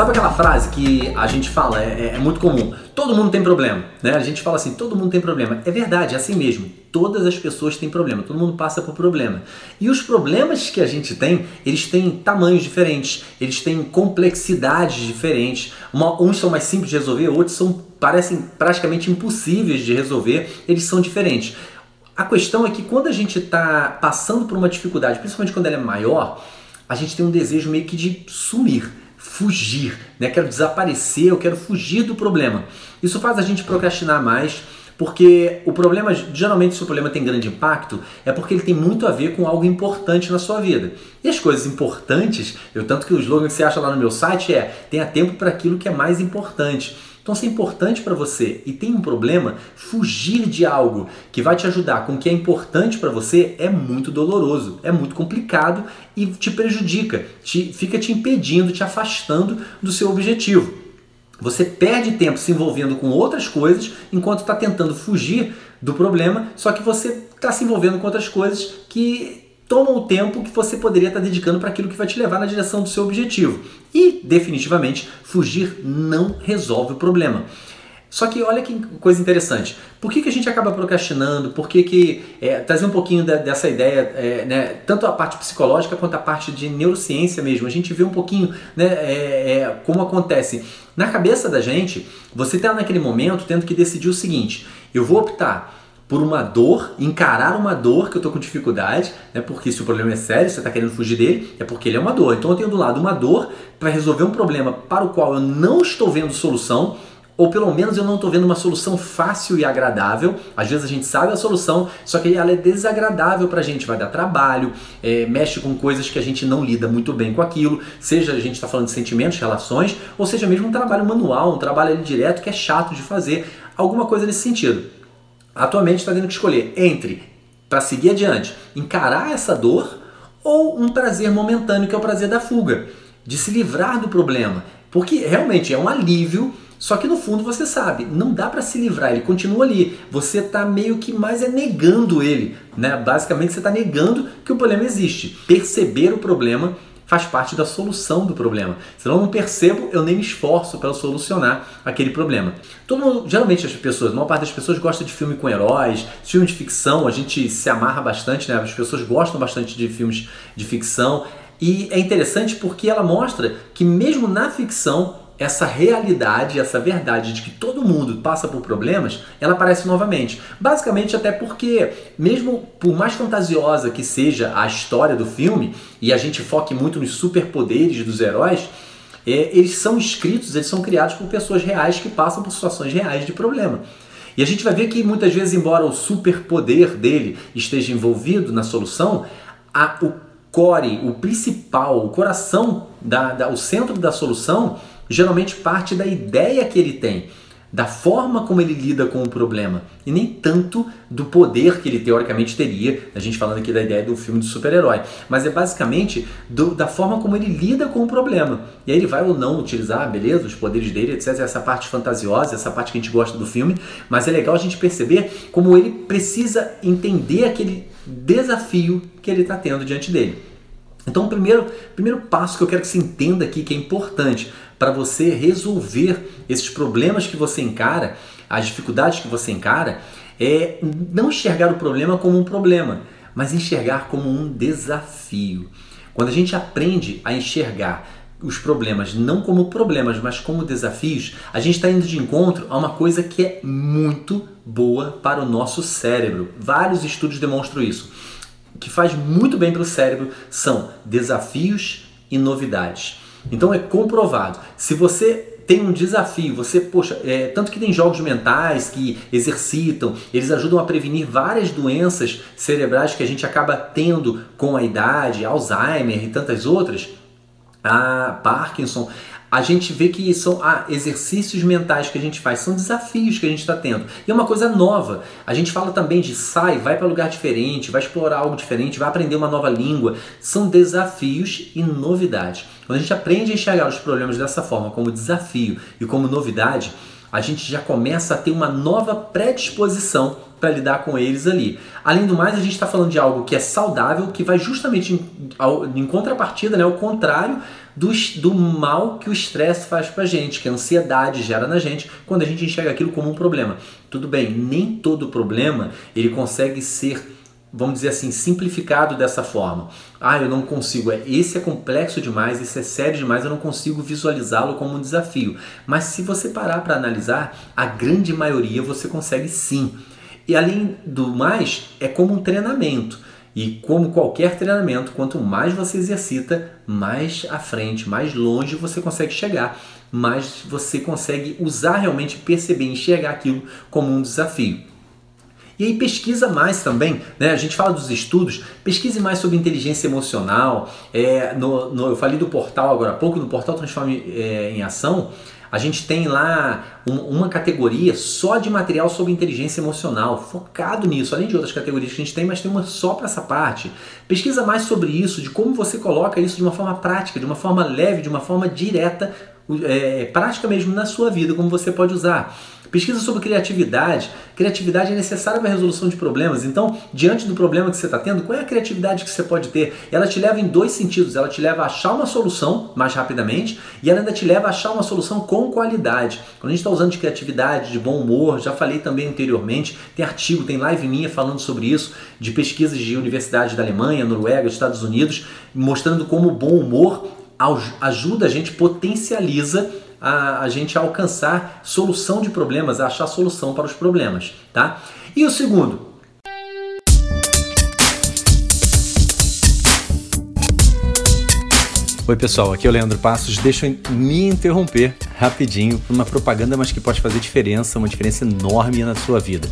Sabe aquela frase que a gente fala, é, é, muito comum? Todo mundo tem problema, né? A gente fala assim, todo mundo tem problema. É verdade, é assim mesmo. Todas as pessoas têm problema, todo mundo passa por problema. E os problemas que a gente tem, eles têm tamanhos diferentes, eles têm complexidades diferentes. Uma, uns são mais simples de resolver, outros são parecem praticamente impossíveis de resolver, eles são diferentes. A questão é que quando a gente está passando por uma dificuldade, principalmente quando ela é maior, a gente tem um desejo meio que de sumir fugir, né? Quero desaparecer, eu quero fugir do problema. Isso faz a gente procrastinar mais, porque o problema, geralmente se o problema tem grande impacto, é porque ele tem muito a ver com algo importante na sua vida. E as coisas importantes, eu tanto que o slogan que você acha lá no meu site é: tenha tempo para aquilo que é mais importante. Então, se é importante para você e tem um problema, fugir de algo que vai te ajudar com o que é importante para você é muito doloroso, é muito complicado e te prejudica, te, fica te impedindo, te afastando do seu objetivo. Você perde tempo se envolvendo com outras coisas enquanto está tentando fugir do problema, só que você está se envolvendo com outras coisas que toma o tempo que você poderia estar dedicando para aquilo que vai te levar na direção do seu objetivo. E, definitivamente, fugir não resolve o problema. Só que olha que coisa interessante. Por que, que a gente acaba procrastinando? Por que, que é, trazer um pouquinho da, dessa ideia, é, né, tanto a parte psicológica quanto a parte de neurociência mesmo. A gente vê um pouquinho né, é, é como acontece. Na cabeça da gente, você está naquele momento tendo que decidir o seguinte: eu vou optar por uma dor, encarar uma dor que eu estou com dificuldade, né? Porque se o problema é sério, você está querendo fugir dele, é porque ele é uma dor. Então eu tenho do lado uma dor para resolver um problema para o qual eu não estou vendo solução, ou pelo menos eu não estou vendo uma solução fácil e agradável. Às vezes a gente sabe a solução, só que ela é desagradável para a gente, vai dar trabalho, é, mexe com coisas que a gente não lida muito bem com aquilo, seja a gente está falando de sentimentos, relações, ou seja mesmo um trabalho manual, um trabalho ali direto que é chato de fazer, alguma coisa nesse sentido atualmente está tendo que escolher entre, para seguir adiante, encarar essa dor ou um prazer momentâneo, que é o prazer da fuga, de se livrar do problema. Porque realmente é um alívio, só que no fundo você sabe, não dá para se livrar, ele continua ali. Você está meio que mais é negando ele, né? Basicamente você está negando que o problema existe. Perceber o problema faz parte da solução do problema. Se eu não percebo, eu nem me esforço para solucionar aquele problema. Todo mundo, geralmente as pessoas, a maior parte das pessoas gosta de filme com heróis, filme de ficção, a gente se amarra bastante, né? As pessoas gostam bastante de filmes de ficção. E é interessante porque ela mostra que mesmo na ficção essa realidade, essa verdade de que todo mundo passa por problemas, ela aparece novamente. Basicamente, até porque, mesmo por mais fantasiosa que seja a história do filme, e a gente foque muito nos superpoderes dos heróis, é, eles são escritos, eles são criados por pessoas reais que passam por situações reais de problema. E a gente vai ver que muitas vezes, embora o superpoder dele esteja envolvido na solução, a, o core, o principal, o coração, da, da, o centro da solução geralmente parte da ideia que ele tem, da forma como ele lida com o problema, e nem tanto do poder que ele teoricamente teria, a gente falando aqui da ideia do filme de super-herói, mas é basicamente do, da forma como ele lida com o problema. E aí ele vai ou não utilizar, beleza, os poderes dele, etc. Essa parte fantasiosa, essa parte que a gente gosta do filme, mas é legal a gente perceber como ele precisa entender aquele desafio que ele está tendo diante dele. Então, o primeiro, primeiro passo que eu quero que você entenda aqui, que é importante para você resolver esses problemas que você encara, as dificuldades que você encara, é não enxergar o problema como um problema, mas enxergar como um desafio. Quando a gente aprende a enxergar os problemas não como problemas, mas como desafios, a gente está indo de encontro a uma coisa que é muito boa para o nosso cérebro. Vários estudos demonstram isso. O que faz muito bem para o cérebro são desafios e novidades. Então é comprovado. Se você tem um desafio, você, poxa, é, tanto que tem jogos mentais que exercitam, eles ajudam a prevenir várias doenças cerebrais que a gente acaba tendo com a idade, Alzheimer e tantas outras a Parkinson, a gente vê que são ah, exercícios mentais que a gente faz, são desafios que a gente está tendo. E é uma coisa nova. A gente fala também de sai, vai para lugar diferente, vai explorar algo diferente, vai aprender uma nova língua. São desafios e novidades. Quando a gente aprende a enxergar os problemas dessa forma, como desafio e como novidade, a gente já começa a ter uma nova predisposição para lidar com eles ali. Além do mais, a gente está falando de algo que é saudável, que vai justamente em, em contrapartida, né, ao contrário do, do mal que o estresse faz para a gente, que a ansiedade gera na gente quando a gente enxerga aquilo como um problema. Tudo bem, nem todo problema ele consegue ser vamos dizer assim, simplificado dessa forma. Ah, eu não consigo, é, esse é complexo demais, esse é sério demais, eu não consigo visualizá-lo como um desafio. Mas se você parar para analisar, a grande maioria você consegue sim. E além do mais, é como um treinamento. E como qualquer treinamento, quanto mais você exercita, mais à frente, mais longe você consegue chegar, mais você consegue usar realmente, perceber, enxergar aquilo como um desafio. E aí pesquisa mais também, né? A gente fala dos estudos, pesquise mais sobre inteligência emocional. É, no, no eu falei do portal agora há pouco, no portal Transforme é, em Ação, a gente tem lá uma categoria só de material sobre inteligência emocional, focado nisso, além de outras categorias que a gente tem, mas tem uma só para essa parte. Pesquisa mais sobre isso, de como você coloca isso de uma forma prática, de uma forma leve, de uma forma direta, é, prática mesmo na sua vida, como você pode usar. Pesquisa sobre criatividade. Criatividade é necessária para a resolução de problemas. Então, diante do problema que você está tendo, qual é a criatividade que você pode ter? Ela te leva em dois sentidos. Ela te leva a achar uma solução mais rapidamente e ela ainda te leva a achar uma solução com qualidade. Quando a gente está usando de criatividade, de bom humor, já falei também anteriormente, tem artigo, tem live minha falando sobre isso, de pesquisas de universidades da Alemanha, Noruega, Estados Unidos, mostrando como o bom humor ajuda a gente, potencializa a, a gente alcançar solução de problemas, achar solução para os problemas, tá? E o segundo, Oi pessoal, aqui é o Leandro Passos. Deixa eu me interromper rapidinho para uma propaganda, mas que pode fazer diferença, uma diferença enorme na sua vida.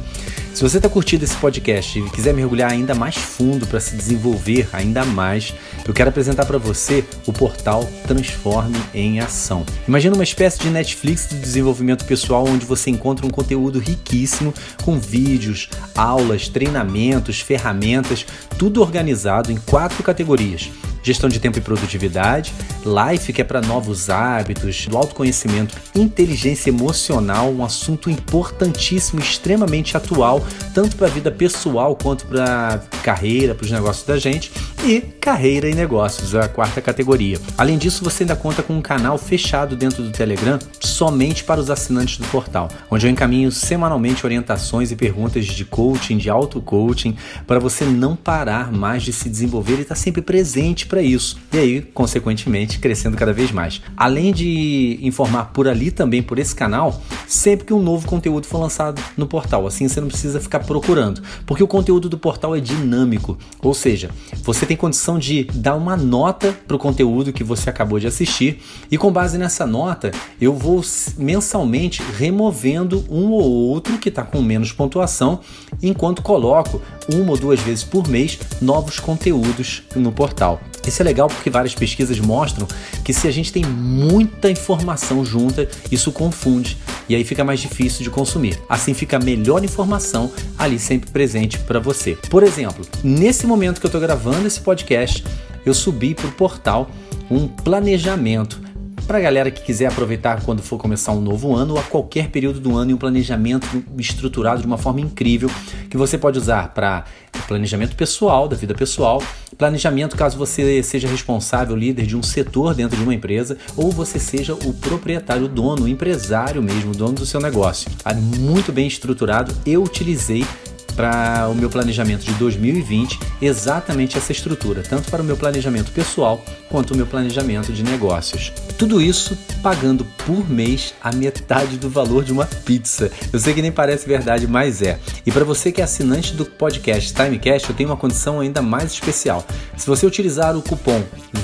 Se você está curtindo esse podcast e quiser mergulhar ainda mais fundo para se desenvolver ainda mais, eu quero apresentar para você o portal Transforme em Ação. Imagina uma espécie de Netflix de desenvolvimento pessoal onde você encontra um conteúdo riquíssimo com vídeos, aulas, treinamentos, ferramentas, tudo organizado em quatro categorias gestão de tempo e produtividade, life, que é para novos hábitos, do autoconhecimento, inteligência emocional, um assunto importantíssimo, extremamente atual, tanto para a vida pessoal quanto para carreira, para os negócios da gente, e carreira e negócios, a quarta categoria. Além disso, você ainda conta com um canal fechado dentro do Telegram somente para os assinantes do portal, onde eu encaminho semanalmente orientações e perguntas de coaching, de auto-coaching, para você não parar mais de se desenvolver e estar tá sempre presente para isso. E aí, consequentemente, crescendo cada vez mais. Além de informar por ali também por esse canal, sempre que um novo conteúdo for lançado no portal. Assim você não precisa ficar procurando, porque o conteúdo do portal é dinâmico, ou seja, você tem condição de dar uma nota para o conteúdo que você acabou de assistir e com base nessa nota eu vou mensalmente removendo um ou outro que está com menos pontuação, enquanto coloco uma ou duas vezes por mês novos conteúdos no portal. Isso é legal porque várias pesquisas mostram que se a gente tem muita informação junta, isso confunde e aí fica mais difícil de consumir. Assim fica a melhor informação ali sempre presente para você. Por exemplo, nesse momento que eu estou gravando esse podcast, eu subi para o portal um planejamento para a galera que quiser aproveitar quando for começar um novo ano ou a qualquer período do ano e um planejamento estruturado de uma forma incrível que você pode usar para planejamento pessoal, da vida pessoal, planejamento caso você seja responsável, líder de um setor dentro de uma empresa ou você seja o proprietário, o dono, o empresário mesmo, dono do seu negócio. Muito bem estruturado, eu utilizei para o meu planejamento de 2020 exatamente essa estrutura, tanto para o meu planejamento pessoal quanto o meu planejamento de negócios. Tudo isso pagando por mês a metade do valor de uma pizza. Eu sei que nem parece verdade, mas é. E para você que é assinante do podcast Timecast, eu tenho uma condição ainda mais especial. Se você utilizar o cupom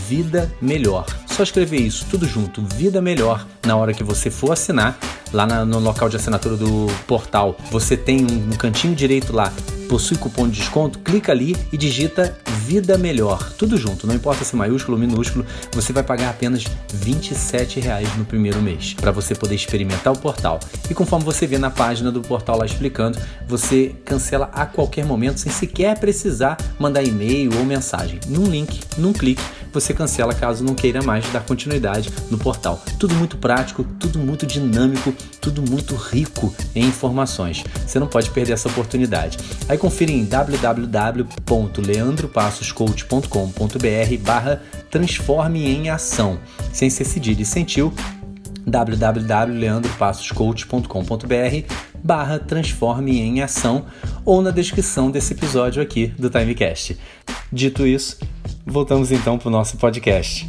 Vida Melhor, só escrever isso tudo junto, Vida Melhor, na hora que você for assinar, lá no local de assinatura do portal, você tem um cantinho direito lá possui cupom de desconto, clica ali e digita Vida Melhor. Tudo junto, não importa se maiúsculo ou minúsculo, você vai pagar apenas R$ reais no primeiro mês para você poder experimentar o portal. E conforme você vê na página do portal lá explicando, você cancela a qualquer momento sem sequer precisar mandar e-mail ou mensagem. Num link, num clique, você cancela caso não queira mais dar continuidade no portal. Tudo muito prático, tudo muito dinâmico, tudo muito rico em informações. Você não pode perder essa oportunidade. Aí confira em www.leandropassoscoach.com.br barra transforme em ação, sem ser cedilha e sentiu www.leandropassoscoach.com.br barra transforme em ação ou na descrição desse episódio aqui do Timecast. Dito isso, voltamos então para o nosso podcast.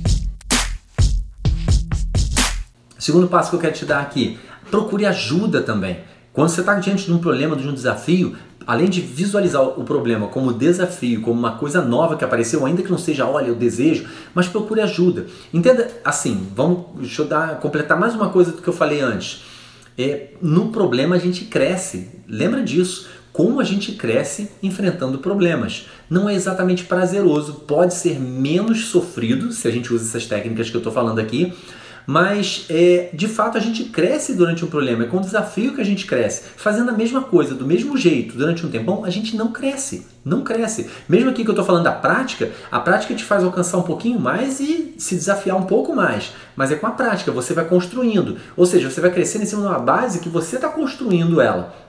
Segundo passo que eu quero te dar aqui, procure ajuda também. Quando você está diante de um problema, de um desafio, além de visualizar o problema como desafio, como uma coisa nova que apareceu, ainda que não seja, olha, eu desejo, mas procure ajuda. Entenda assim, vamos, deixa eu dar, completar mais uma coisa do que eu falei antes. É, no problema a gente cresce, lembra disso. Como a gente cresce enfrentando problemas. Não é exatamente prazeroso, pode ser menos sofrido se a gente usa essas técnicas que eu estou falando aqui, mas é, de fato a gente cresce durante um problema, é com o desafio que a gente cresce. Fazendo a mesma coisa, do mesmo jeito, durante um tempão, a gente não cresce. Não cresce. Mesmo aqui que eu estou falando da prática, a prática te faz alcançar um pouquinho mais e se desafiar um pouco mais. Mas é com a prática, você vai construindo. Ou seja, você vai crescendo em cima de uma base que você está construindo ela.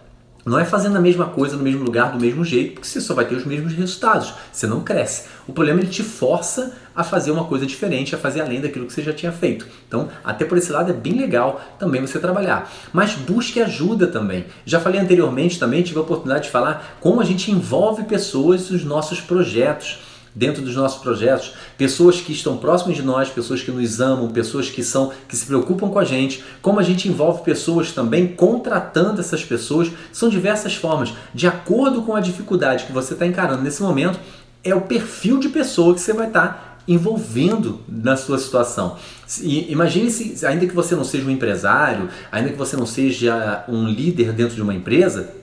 Não é fazendo a mesma coisa no mesmo lugar, do mesmo jeito, porque você só vai ter os mesmos resultados. Você não cresce. O problema é ele te força a fazer uma coisa diferente, a fazer além daquilo que você já tinha feito. Então, até por esse lado é bem legal também você trabalhar. Mas busque ajuda também. Já falei anteriormente também, tive a oportunidade de falar como a gente envolve pessoas nos nossos projetos dentro dos nossos projetos, pessoas que estão próximas de nós, pessoas que nos amam, pessoas que são que se preocupam com a gente, como a gente envolve pessoas também contratando essas pessoas, são diversas formas, de acordo com a dificuldade que você está encarando nesse momento, é o perfil de pessoa que você vai estar tá envolvendo na sua situação. E imagine se, ainda que você não seja um empresário, ainda que você não seja um líder dentro de uma empresa,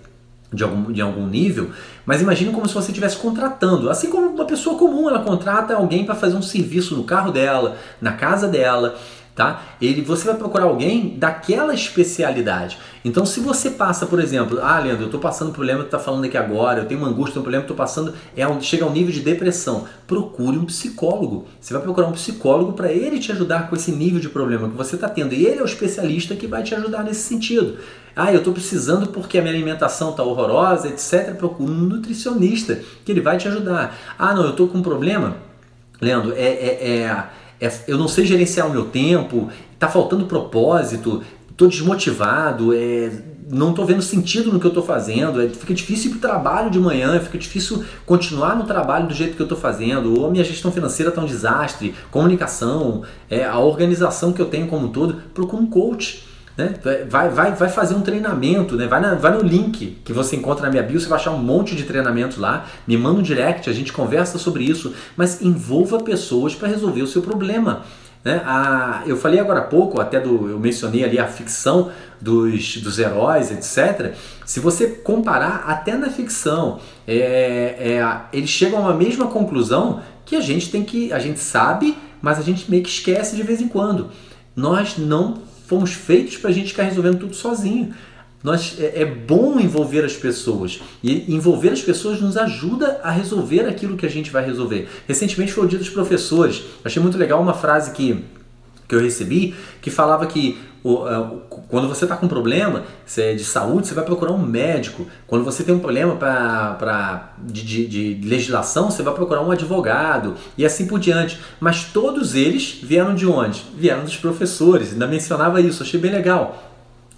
de algum, de algum nível, mas imagine como se você estivesse contratando, assim como uma pessoa comum, ela contrata alguém para fazer um serviço no carro dela, na casa dela, tá? Ele, você vai procurar alguém daquela especialidade. Então, se você passa, por exemplo, ah, Leandro, eu estou passando um problema que está falando aqui agora, eu tenho uma angústia, um problema estou passando, é um, chega a um nível de depressão. Procure um psicólogo. Você vai procurar um psicólogo para ele te ajudar com esse nível de problema que você está tendo. E ele é o especialista que vai te ajudar nesse sentido. Ah, eu estou precisando porque a minha alimentação está horrorosa, etc. Procure um nutricionista que ele vai te ajudar. Ah, não, eu estou com um problema. Leandro, é, é, é é, eu não sei gerenciar o meu tempo, está faltando propósito, estou desmotivado, é, não estou vendo sentido no que eu estou fazendo, é, fica difícil ir para o trabalho de manhã, fica difícil continuar no trabalho do jeito que eu estou fazendo, ou a minha gestão financeira está um desastre, comunicação, é, a organização que eu tenho como um todo, procura um coach né? Vai, vai, vai fazer um treinamento, né? vai, na, vai no link que você encontra na minha bio, você vai achar um monte de treinamentos lá. Me manda um direct, a gente conversa sobre isso, mas envolva pessoas para resolver o seu problema. Né? A, eu falei agora há pouco, até do, eu mencionei ali a ficção dos, dos heróis, etc. Se você comparar até na ficção, é, é, eles chegam a uma mesma conclusão que a gente tem que, a gente sabe, mas a gente meio que esquece de vez em quando. Nós não fomos feitos para a gente ficar resolvendo tudo sozinho. Nós, é, é, bom envolver as pessoas e envolver as pessoas nos ajuda a resolver aquilo que a gente vai resolver. Recentemente foi o dia dos professores. Achei muito legal uma frase que, que eu recebi que falava que quando você está com um problema é de saúde, você vai procurar um médico. Quando você tem um problema pra, pra, de, de, de legislação, você vai procurar um advogado e assim por diante. Mas todos eles vieram de onde? Vieram dos professores. Ainda mencionava isso, achei bem legal.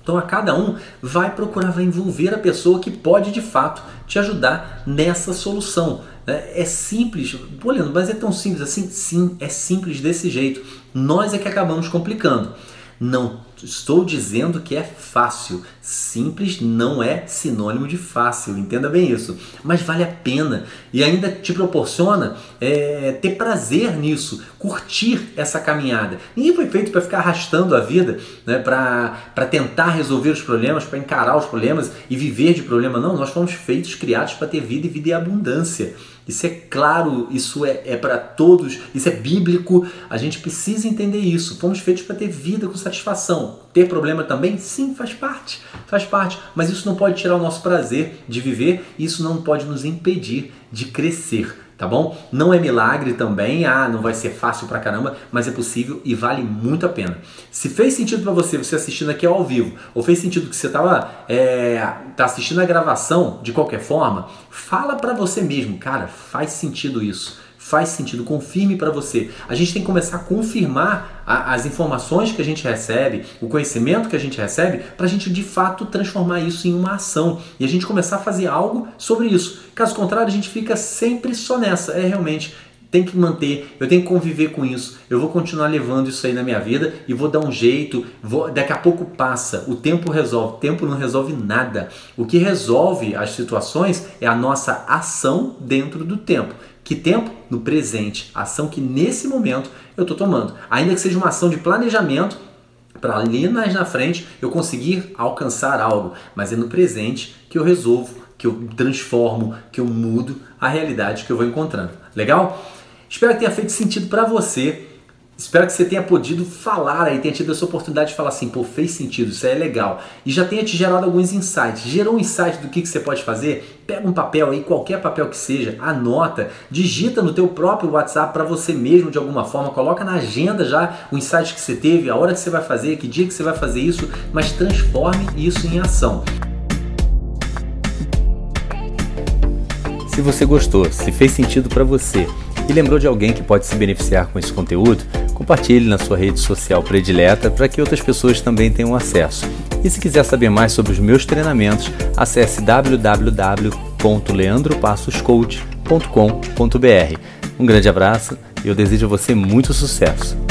Então a cada um vai procurar, vai envolver a pessoa que pode de fato te ajudar nessa solução. Né? É simples, Pô, Leandro, mas é tão simples assim? Sim, é simples desse jeito. Nós é que acabamos complicando. Não estou dizendo que é fácil. Simples não é sinônimo de fácil, entenda bem isso. Mas vale a pena e ainda te proporciona é, ter prazer nisso, curtir essa caminhada. Ninguém foi feito para ficar arrastando a vida, né, para tentar resolver os problemas, para encarar os problemas e viver de problema. Não, nós fomos feitos, criados para ter vida e vida e abundância. Isso é claro, isso é, é para todos, isso é bíblico. A gente precisa entender isso. Fomos feitos para ter vida com satisfação. Ter problema também? Sim, faz parte. Faz parte. Mas isso não pode tirar o nosso prazer de viver, isso não pode nos impedir de crescer tá bom? Não é milagre também, ah, não vai ser fácil pra caramba, mas é possível e vale muito a pena. Se fez sentido para você, você assistindo aqui ao vivo, ou fez sentido que você tava, é, tá assistindo a gravação de qualquer forma, fala para você mesmo, cara, faz sentido isso faz sentido, confirme para você. A gente tem que começar a confirmar a, as informações que a gente recebe, o conhecimento que a gente recebe, para a gente de fato transformar isso em uma ação e a gente começar a fazer algo sobre isso. Caso contrário, a gente fica sempre só nessa. É realmente tem que manter, eu tenho que conviver com isso, eu vou continuar levando isso aí na minha vida e vou dar um jeito, vou, daqui a pouco passa, o tempo resolve, o tempo não resolve nada. O que resolve as situações é a nossa ação dentro do tempo. Que tempo? No presente. Ação que nesse momento eu estou tomando. Ainda que seja uma ação de planejamento, para ali mais na frente eu conseguir alcançar algo, mas é no presente que eu resolvo, que eu transformo, que eu mudo a realidade que eu vou encontrando. Legal? Espero que tenha feito sentido para você. Espero que você tenha podido falar aí, tenha tido essa oportunidade de falar assim, pô, fez sentido, isso aí é legal. E já tenha te gerado alguns insights. Gerou um insight do que, que você pode fazer? Pega um papel aí, qualquer papel que seja, anota, digita no teu próprio WhatsApp para você mesmo de alguma forma, coloca na agenda já o insight que você teve, a hora que você vai fazer, que dia que você vai fazer isso, mas transforme isso em ação. Se você gostou, se fez sentido para você e lembrou de alguém que pode se beneficiar com esse conteúdo, compartilhe na sua rede social predileta para que outras pessoas também tenham acesso. E se quiser saber mais sobre os meus treinamentos, acesse www.leandropassoscoach.com.br. Um grande abraço e eu desejo a você muito sucesso.